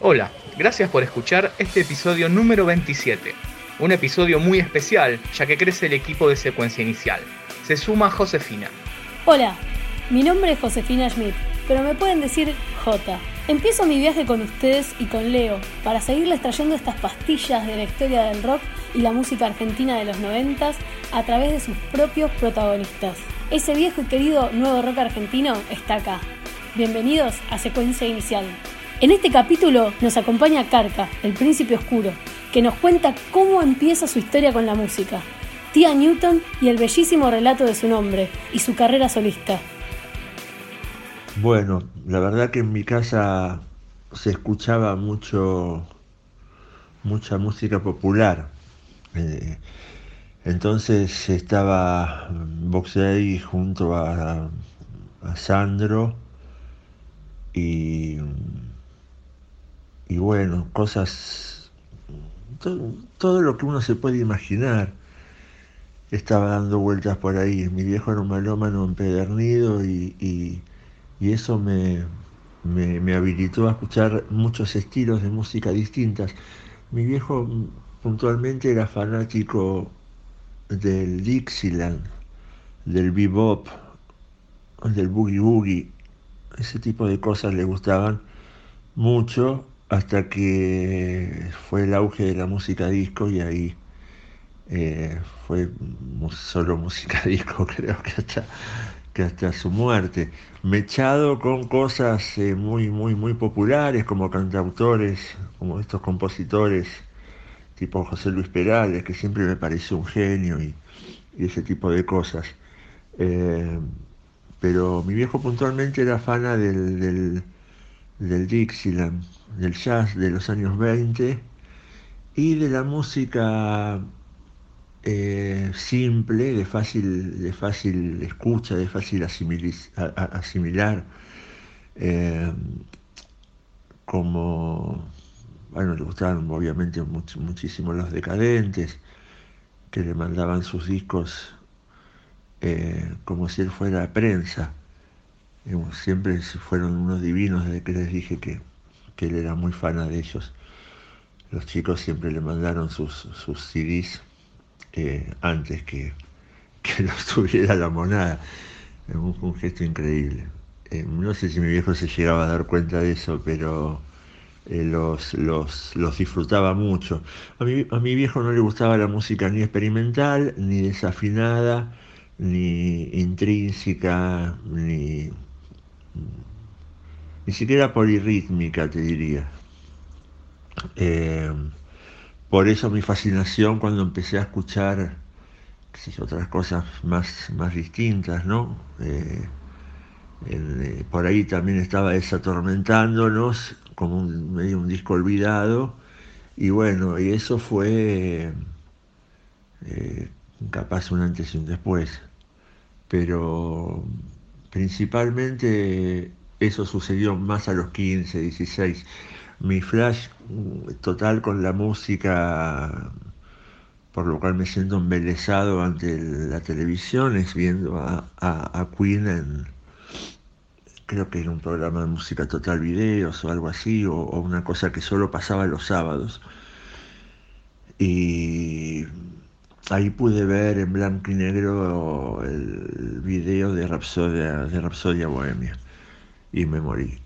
Hola, gracias por escuchar este episodio número 27. Un episodio muy especial, ya que crece el equipo de secuencia inicial. Se suma Josefina. Hola, mi nombre es Josefina Schmidt, pero me pueden decir J. Empiezo mi viaje con ustedes y con Leo para seguirles trayendo estas pastillas de la historia del rock y la música argentina de los noventas a través de sus propios protagonistas. Ese viejo y querido nuevo rock argentino está acá. Bienvenidos a Secuencia Inicial. En este capítulo nos acompaña Carca, el príncipe oscuro, que nos cuenta cómo empieza su historia con la música, Tía Newton y el bellísimo relato de su nombre y su carrera solista. Bueno, la verdad que en mi casa se escuchaba mucho, mucha música popular. Eh, entonces estaba Boxey junto a Sandro y y bueno, cosas, todo, lo que uno se puede imaginar estaba dando vueltas por ahí. Mi viejo era un malómano empedernido y, y, eso me, me, habilitó a escuchar muchos estilos de música distintas. Mi viejo puntualmente era fanático del Dixieland, del bebop, del boogie boogie. Ese tipo de cosas le gustaban mucho hasta que fue el auge de la música disco y ahí eh, fue solo música disco, creo que hasta, que hasta su muerte. Mechado con cosas eh, muy, muy, muy populares como cantautores, como estos compositores tipo José Luis Perales, que siempre me pareció un genio y, ese tipo de cosas. Eh, pero mi viejo puntualmente era fana del del Dixieland, del jazz de los años 20 y de la música eh, simple, de fácil, de fácil escucha, de fácil asimilar, eh, como, bueno, le gustaban obviamente muchísimo los decadentes, que le mandaban sus discos eh, como si él fuera prensa. Siempre fueron unos divinos desde que les dije que, él era muy fana de ellos. Los chicos siempre le mandaron sus, sus CDs eh, antes que, que los tuviera la monada. Un, gesto increíble. Eh, no sé si mi viejo se llegaba a dar cuenta de eso, pero eh, los, los, disfrutaba mucho. A mi, a mi viejo no le gustaba la música ni experimental, ni desafinada, ni intrínseca, ni ni siquiera polirrítmica, te diría. Eh, por eso mi fascinación cuando empecé a escuchar otras cosas más, más distintas, ¿no? Eh, eh, por ahí también estaba desatormentándonos, como un, medio un disco olvidado, y bueno, y eso fue capaz un antes y un después. Pero Principalmente eso sucedió más a los 15, 16. Mi flash mm, total con la música, por lo cual me siento embelesado ante la televisión, es viendo a, Queen en, creo que era un programa de música total videos o algo así, o, o una cosa que solo pasaba los sábados. Y ahí pude ver en blanco y negro el video de Rapsodia, de Rapsodia Bohemia y me morí.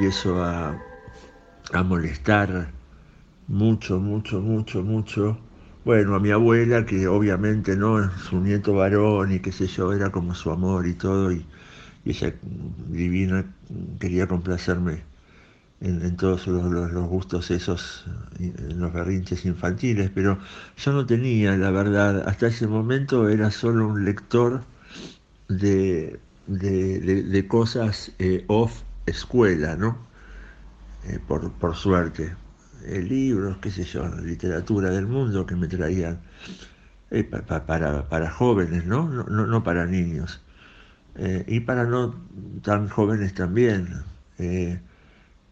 Empiezo a, a molestar mucho, mucho, mucho, mucho. Bueno, a mi abuela, que obviamente no, su nieto varón y qué sé yo, era como su amor y todo, y, ella divina quería complacerme en, todos los, gustos esos, en los berrinches infantiles, pero yo no tenía, la verdad, hasta ese momento era solo un lector de, de, cosas eh, off escuela, ¿no? Eh, por, por suerte. Eh, libros, qué sé yo, literatura del mundo que me traían eh, para, para, jóvenes, ¿no? No, no, para niños. Eh, y para no tan jóvenes también.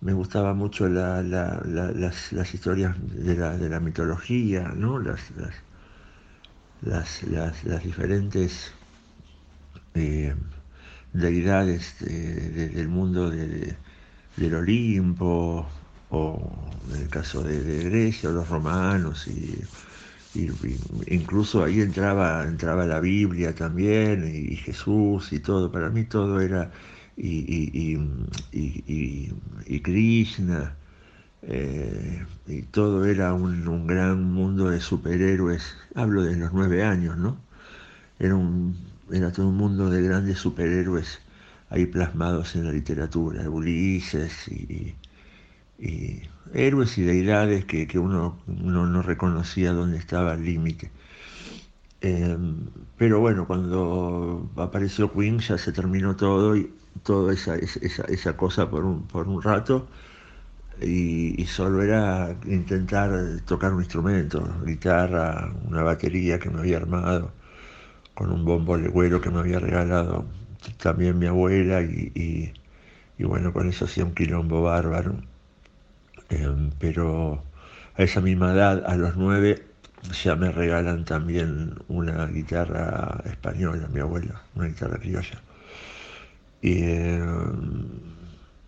me gustaba mucho las, las, historias de la, de la mitología, ¿no? Las, las, las diferentes deidades del mundo de, del Olimpo, o en el caso de, Grecia, los romanos, y, incluso ahí entraba, entraba la Biblia también, y, Jesús y todo, para mí todo era, y, y Krishna, eh, y todo era un, gran mundo de superhéroes, hablo de los nueve años, ¿no? Era, un, era todo un mundo de grandes superhéroes ahí plasmados en la literatura, Ulises y, héroes y deidades que, uno, no reconocía dónde estaba el límite. Em, pero bueno, cuando apareció Queen ya se terminó todo y toda esa, esa, esa cosa por un, por un rato y, solo era intentar tocar un instrumento, guitarra, una batería que me había armado con un bombo legüero que me había regalado también mi abuela y, y bueno, con eso hacía un quilombo bárbaro. Em, pero a esa misma edad, a los nueve, ya me regalan también una guitarra española, mi abuela, una guitarra criolla. Y, em,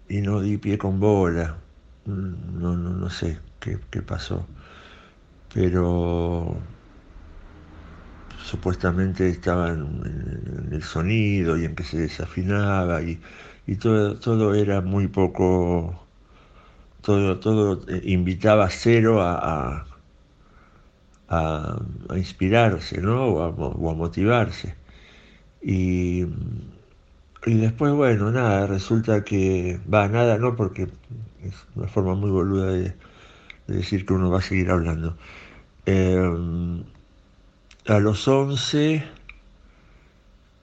y no di pie con bola, no, no, no sé qué, pasó, pero supuestamente estaba en, el sonido y en que se desafinaba y, y todo, todo era muy poco todo, todo eh, invitaba a cero a, a, inspirarse, ¿no? O a, motivarse. Y, y, después, bueno, nada, resulta que, va, nada, no, porque es una forma muy boluda de, decir que uno va a seguir hablando. Em, a los 11,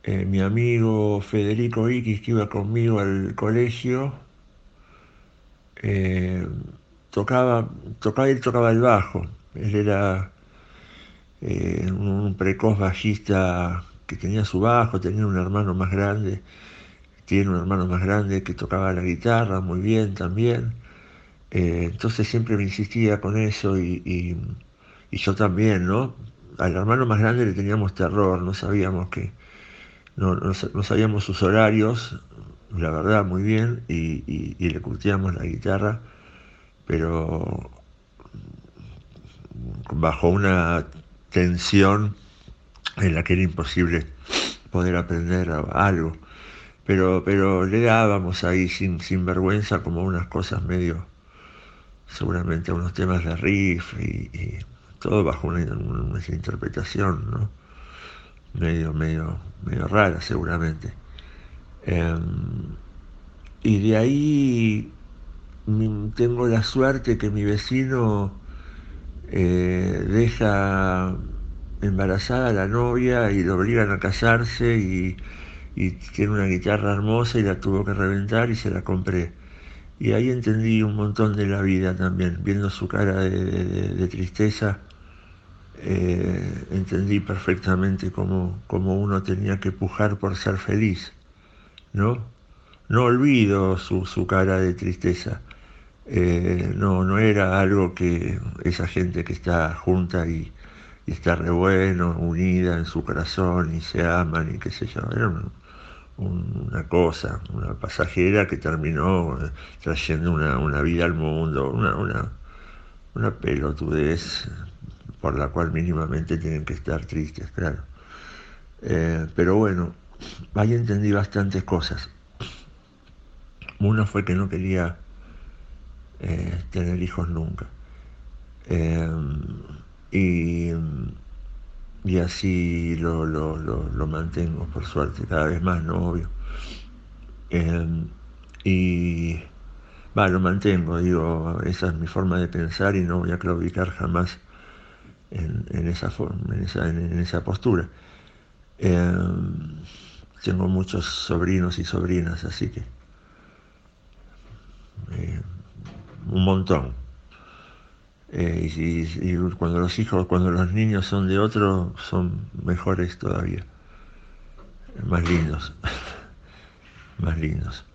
eh, mi amigo Federico Iquis, que iba conmigo al colegio, eh, tocaba, tocaba, él tocaba el bajo, él era eh, un precoz bajista que tenía su bajo, tenía un hermano más grande, tiene un hermano más grande que tocaba la guitarra muy bien también, entonces siempre me insistía con eso y, yo también, ¿no? Al hermano más grande le teníamos terror, no sabíamos que, no, no sabíamos sus horarios, la verdad, muy bien, y, le curtíamos la guitarra, pero bajo una tensión en la que era imposible poder aprender algo. Pero, pero le dábamos ahí sin, sin vergüenza como unas cosas medio, seguramente unos temas de riff y, todo bajo una, interpretación. Medio, medio, medio rara seguramente. Em, y de ahí tengo la suerte que mi vecino eh, deja embarazada a la novia y lo obligan a casarse y, tiene una guitarra hermosa y la tuvo que reventar y se la compré. Y ahí entendí un montón de la vida también, viendo su cara de, tristeza, eh, entendí perfectamente cómo, cómo uno tenía que pujar por ser feliz. ¿no? No olvido su, cara de tristeza. Eh, no, no era algo que esa gente que está junta y, está re bueno, unida en su corazón y se aman y qué sé yo, era una cosa, una pasajera que terminó eh, trayendo una, vida al mundo, una, una, una pelotudez por la cual mínimamente tienen que estar tristes, claro. Eh, pero bueno, ahí entendí bastantes cosas. Uno fue que no quería eh, tener hijos nunca. Em, y, y, así lo, lo, mantengo, por suerte, cada vez más, ¿no? Obvio. Y va, lo mantengo, digo, esa es mi forma de pensar y no voy a claudicar jamás en, esa, forma, en, esa, en, esa postura. Em, tengo muchos sobrinos y sobrinas, así que eh, un montón. Eh, y, y, cuando los hijos, cuando los niños son de otro, son mejores todavía, más lindos, más lindos.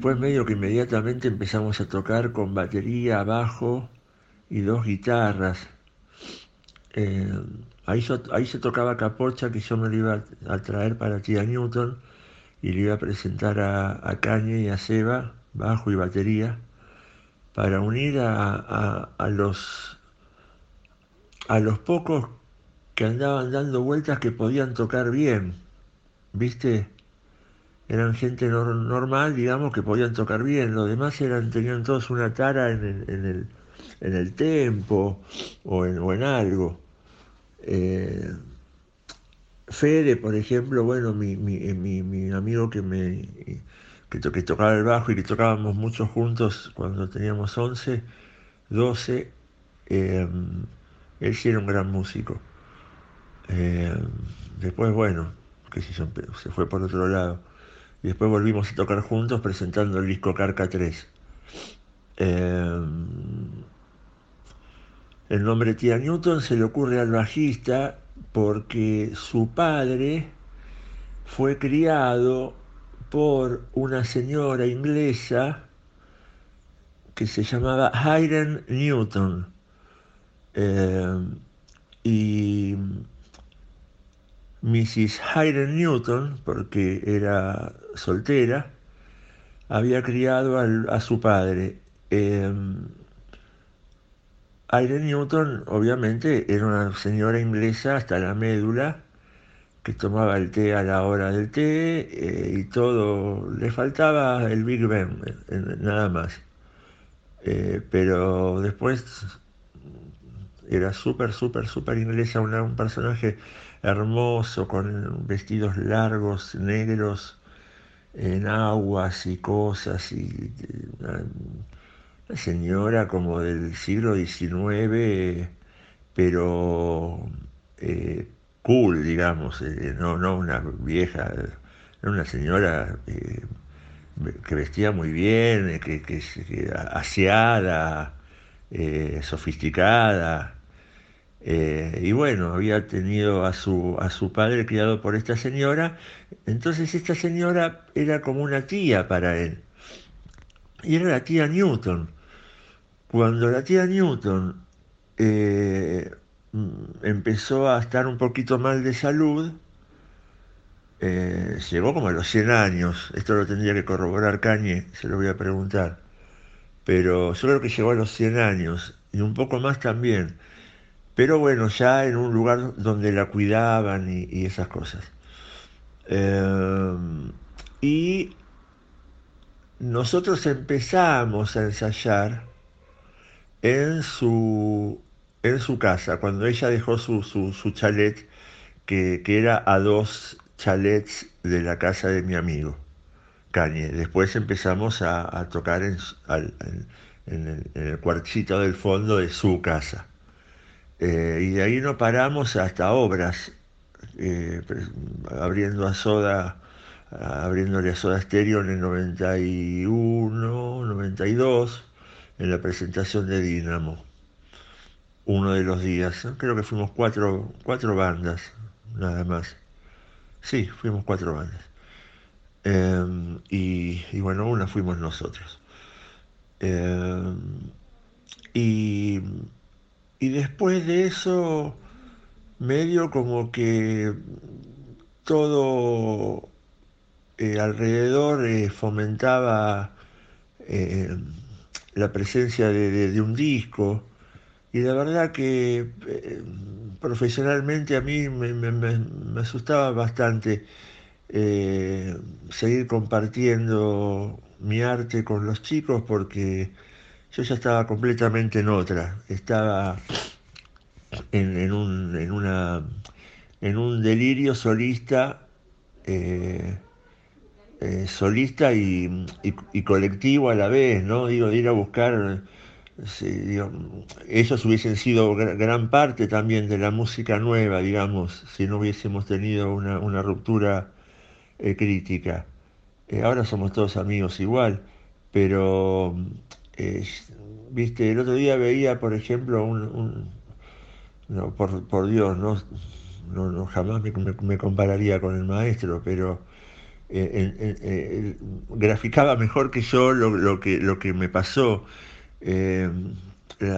Después medio que inmediatamente empezamos a tocar con batería, bajo y dos guitarras. Eh, ahí, se tocaba Capocha, que yo me lo iba a, traer para Tía Newton, y le iba a presentar a, a Cañe y a Seba, bajo y batería, para unir a, los, a los pocos que andaban dando vueltas que podían tocar bien, ¿viste? Eran gente normal, digamos, que podían tocar bien. Los demás eran, tenían todos una tara en el, en el, en el tempo o en, o en algo. Eh, Fede, por ejemplo, bueno, mi, eh, mi, mi amigo que me que, que, tocaba el bajo y que tocábamos mucho juntos cuando teníamos 11, 12, eh, él sí era un gran músico. Después, bueno, sé yo, se fue por otro lado. Y después volvimos a tocar juntos presentando el disco Carca 3. Eh, el nombre Tía Newton se le ocurre al bajista porque su padre fue criado por una señora inglesa que se llamaba Hayden Newton. Eh, y Mrs. Hayden Newton, porque era soltera, había criado a su padre. Eh, Newton, obviamente, era una señora inglesa hasta la médula, que tomaba el té a la hora del té eh, y todo, le faltaba el Big Ben, eh, nada más. pero después era súper, súper, súper inglesa, un personaje hermoso, con vestidos largos, negros, en aguas y cosas, y una, señora como del siglo XIX, pero eh, cool, digamos, eh, no, no una vieja, una señora eh, que vestía muy bien, que, que, que aseada, sofisticada. Eh, y bueno, había tenido a su, a su padre criado por esta señora, entonces esta señora era como una tía para él. Y era la tía Newton. Cuando la tía Newton eh, empezó a estar un poquito mal de salud, eh, llegó como a los 100 años, esto lo tendría que corroborar Cañe, se lo voy a preguntar, pero yo creo que llegó a los 100 años y un poco más también pero bueno, ya en un lugar donde la cuidaban y, esas cosas. Eh, y nosotros empezamos a ensayar en su, en su casa, cuando ella dejó su, su, chalet, que, era a dos chalets de la casa de mi amigo, Cañe. Después empezamos a, tocar en, el, en el cuartito del fondo de su casa. Eh, y de ahí no paramos hasta obras, eh, abriendo a Soda, abriéndole a Soda Stereo en el 91, 92, en la presentación de Dinamo, uno de los días. Creo que fuimos cuatro, cuatro bandas, nada más. Sí, fuimos cuatro bandas. Em, y, y, bueno, una fuimos nosotros. Em, y y después de eso, medio como que todo eh, alrededor eh, fomentaba eh, la presencia de, un disco. Y la verdad que profesionalmente a mí me, asustaba bastante seguir compartiendo mi arte con los chicos porque yo ya estaba completamente en otra, estaba en, un, en, una, en un delirio solista, eh, eh, solista y, colectivo a la vez, ¿no? Digo, ir a buscar, ellos hubiesen sido gran parte también de la música nueva, digamos, si no hubiésemos tenido una, ruptura eh, crítica. ahora somos todos amigos igual, pero viste, el otro día veía, por ejemplo, un, no, por, Dios, no, no, jamás me, compararía con el maestro, pero eh, eh, graficaba mejor que yo lo, que, lo que me pasó. Eh,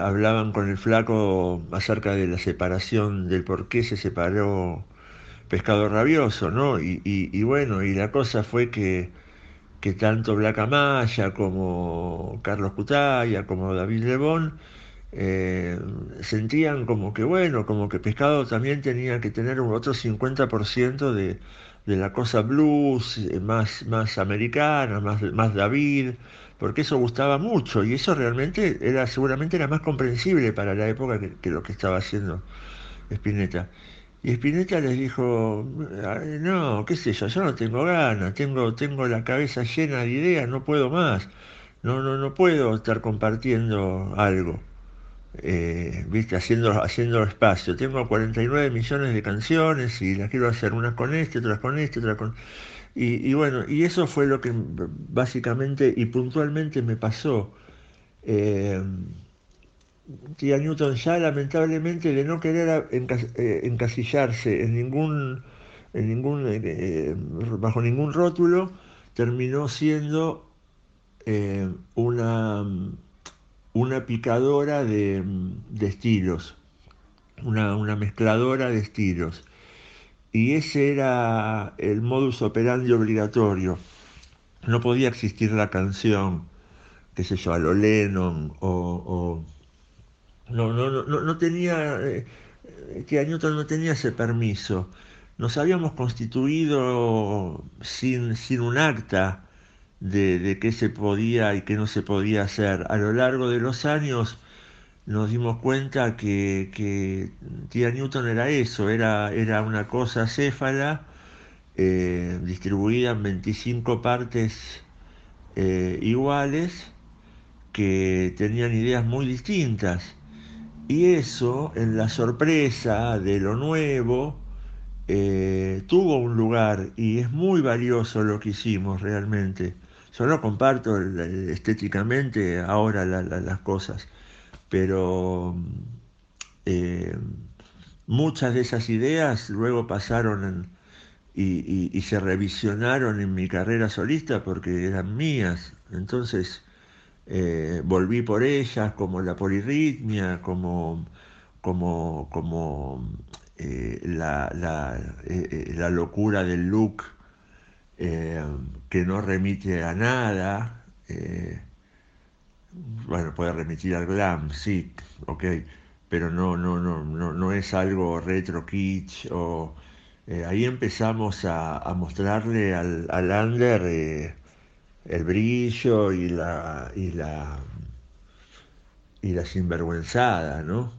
hablaban con el flaco acerca de la separación, del por qué se separó Pescado Rabioso, ¿no? y bueno, y la cosa fue que que tanto Black Amaya como Carlos Cutaya, como David Lebón, eh, sentían como que bueno, como que Pescado también tenía que tener un otro 50% de, de la cosa blues, eh, más, más americana, más, más David, porque eso gustaba mucho y eso realmente era seguramente era más comprensible para la época que, lo que estaba haciendo Spinetta. Y Spinetta les dijo, no, qué sé yo, yo no tengo ganas, tengo, tengo la cabeza llena de ideas, no puedo más, no, no, no puedo estar compartiendo algo eh, ¿viste? Haciendo, haciendo espacio. Tengo 49 millones de canciones y las quiero hacer unas con este, otras con este, otras con... Y, bueno, y eso fue lo que básicamente y puntualmente me pasó. Eh, tía Newton ya lamentablemente de no querer eh, encasillarse en ningún, ningún eh, bajo ningún rótulo, terminó siendo una una picadora de, estilos, una, mezcladora de estilos. Y ese era el modus operandi obligatorio. No podía existir la canción, qué sé yo, a lo Lennon o... no, no, no, no, tenía... Eh, que Newton no tenía ese permiso. Nos habíamos constituido sin, sin un acta de, qué se podía y qué no se podía hacer. A lo largo de los años nos dimos cuenta que, que tía Newton era eso, era, era una cosa céfala eh, distribuida en 25 partes eh, iguales que tenían ideas muy distintas. Y eso, en la sorpresa de lo nuevo, eh, tuvo un lugar y es muy valioso lo que hicimos realmente. Yo no comparto estéticamente ahora las cosas, pero eh, muchas de esas ideas luego pasaron y, se revisionaron en mi carrera solista porque eran mías. Entonces eh, volví por ellas, como la polirritmia, como, como, como eh, la, la, locura del look eh, que no remite a nada, eh, bueno, puede remitir al glam, sí, ok, pero no, no, no, no, no es algo retro kitsch o eh, ahí empezamos a, mostrarle al, al under el brillo y la y la y la sinvergüenzada, ¿no?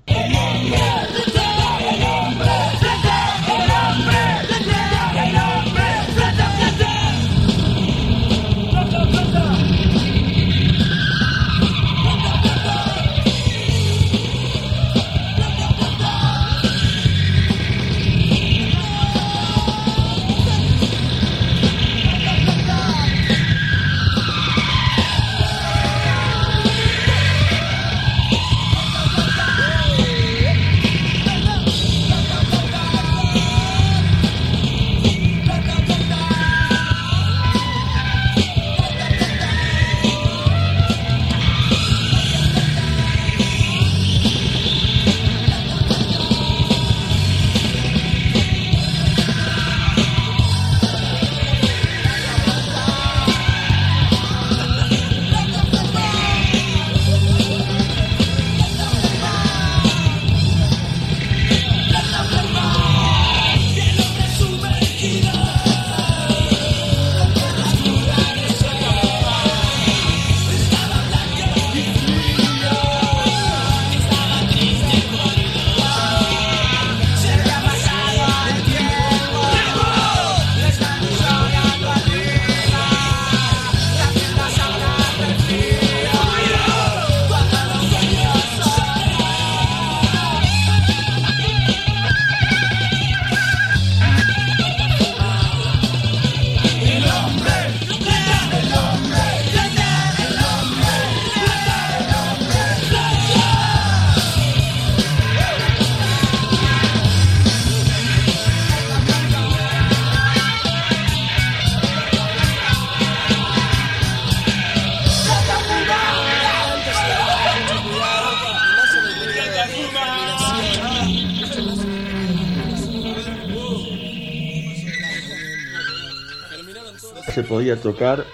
Podía tocar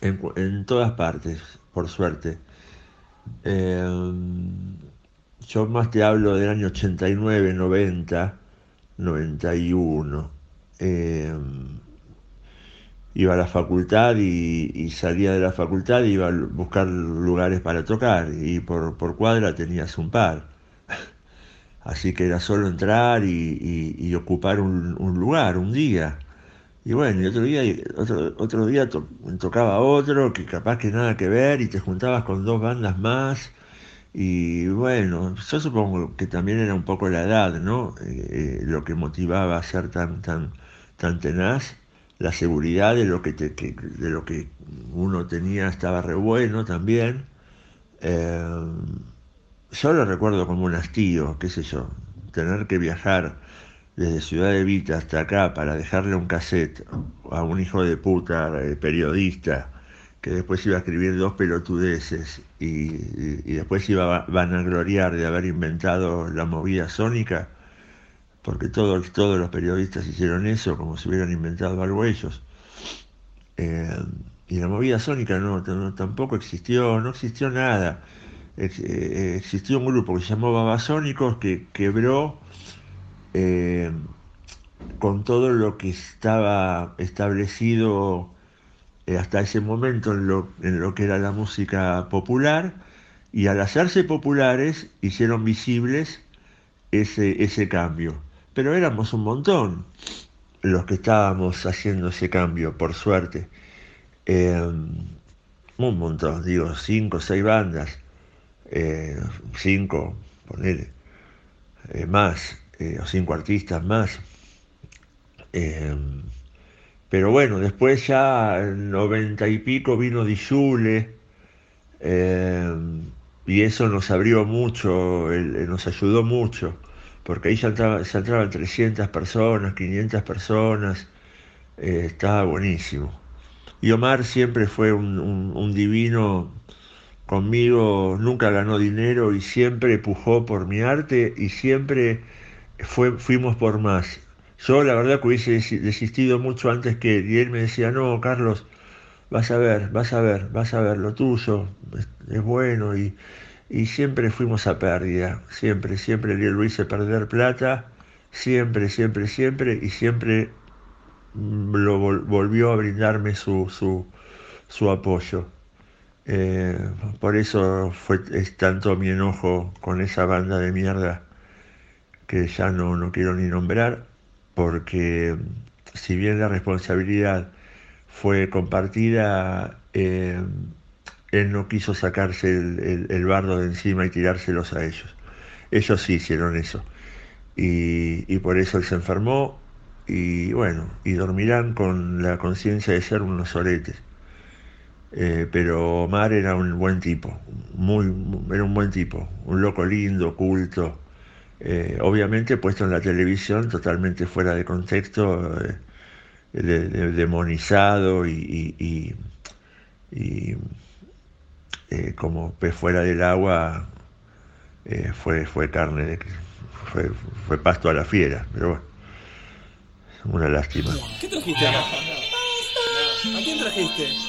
en, todas partes, por suerte. Eh, yo más te hablo del año 89, 90, 91. iba a la facultad y, salía de la facultad y iba a buscar lugares para tocar y por, cuadra tenías un par. Así que era solo entrar y, ocupar un, lugar, un día. Y bueno, y otro día, otro, otro día tocaba otro que capaz que nada que ver y te juntabas con dos bandas más. Y bueno, yo supongo que también era un poco la edad, ¿no? Eh, eh, lo que motivaba a ser tan, tan, tan tenaz. La seguridad de lo que, de lo que uno tenía estaba re bueno también. Eh, yo lo recuerdo como un hastío, qué sé yo, tener que viajar desde Ciudad de Vita hasta acá para dejarle un cassette a un hijo de puta eh, periodista que después iba a escribir dos pelotudeces y, después iba a vanagloriar de haber inventado la movida sónica, porque todos, todos los periodistas hicieron eso como si hubieran inventado algo ellos. Eh, y la movida sónica no, tampoco existió, no existió nada. Eh, existió un grupo que se llamó Babasónicos que quebró eh, con todo lo que estaba establecido eh, hasta ese momento en lo, que era la música popular, y al hacerse populares hicieron visibles ese, ese cambio. Pero éramos un montón los que estábamos haciendo ese cambio, por suerte. Eh, un montón, digo, cinco, seis bandas, cinco, ponele, más. Eh, o cinco artistas más. Eh, pero bueno, después ya en noventa y pico vino Dijule eh, y eso nos abrió mucho, nos ayudó mucho, porque ahí ya, entraban 300 personas, 500 personas, estaba buenísimo. Y Omar siempre fue un divino conmigo, nunca ganó dinero y siempre pujó por mi arte y siempre fuimos por más. Yo la verdad que hubiese desistido mucho antes que y él me decía, no, Carlos, vas a ver, vas a ver, vas a ver, lo tuyo es, bueno y, siempre fuimos a pérdida, siempre, siempre lo hice perder plata, siempre, siempre, siempre y siempre lo volvió a brindarme su, su, su apoyo. Eh, por eso fue es tanto mi enojo con esa banda de mierda que ya no, no quiero ni nombrar, porque si bien la responsabilidad fue compartida, eh, él no quiso sacarse el, bardo de encima y tirárselos a ellos. Ellos sí hicieron eso. Y, por eso él se enfermó y bueno, y dormirán con la conciencia de ser unos oretes. Eh, pero Omar era un buen tipo, muy, era un buen tipo, un loco lindo, culto, eh, obviamente puesto en la televisión totalmente fuera de contexto, eh, demonizado y, eh, como pez fuera del agua fue, fue carne, de, fue, fue pasto a la fiera, pero bueno, una lástima. ¿Qué trajiste ¿A quién trajiste?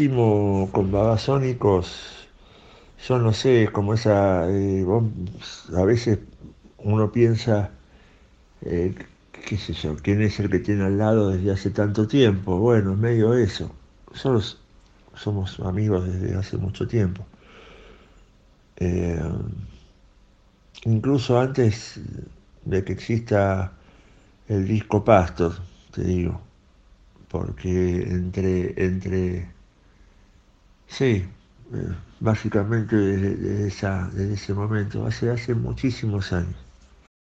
Último, con Babasónicos, yo no sé, como esa, eh, a veces uno piensa, eh, qué yo, quién es el que tiene al lado desde hace tanto tiempo. Bueno, medio eso. Somos amigos desde hace mucho tiempo. Eh, incluso antes de que exista el disco Pastor, te digo, porque entre, entre, sí, eh, básicamente desde, esa, ese momento, hace, hace muchísimos años.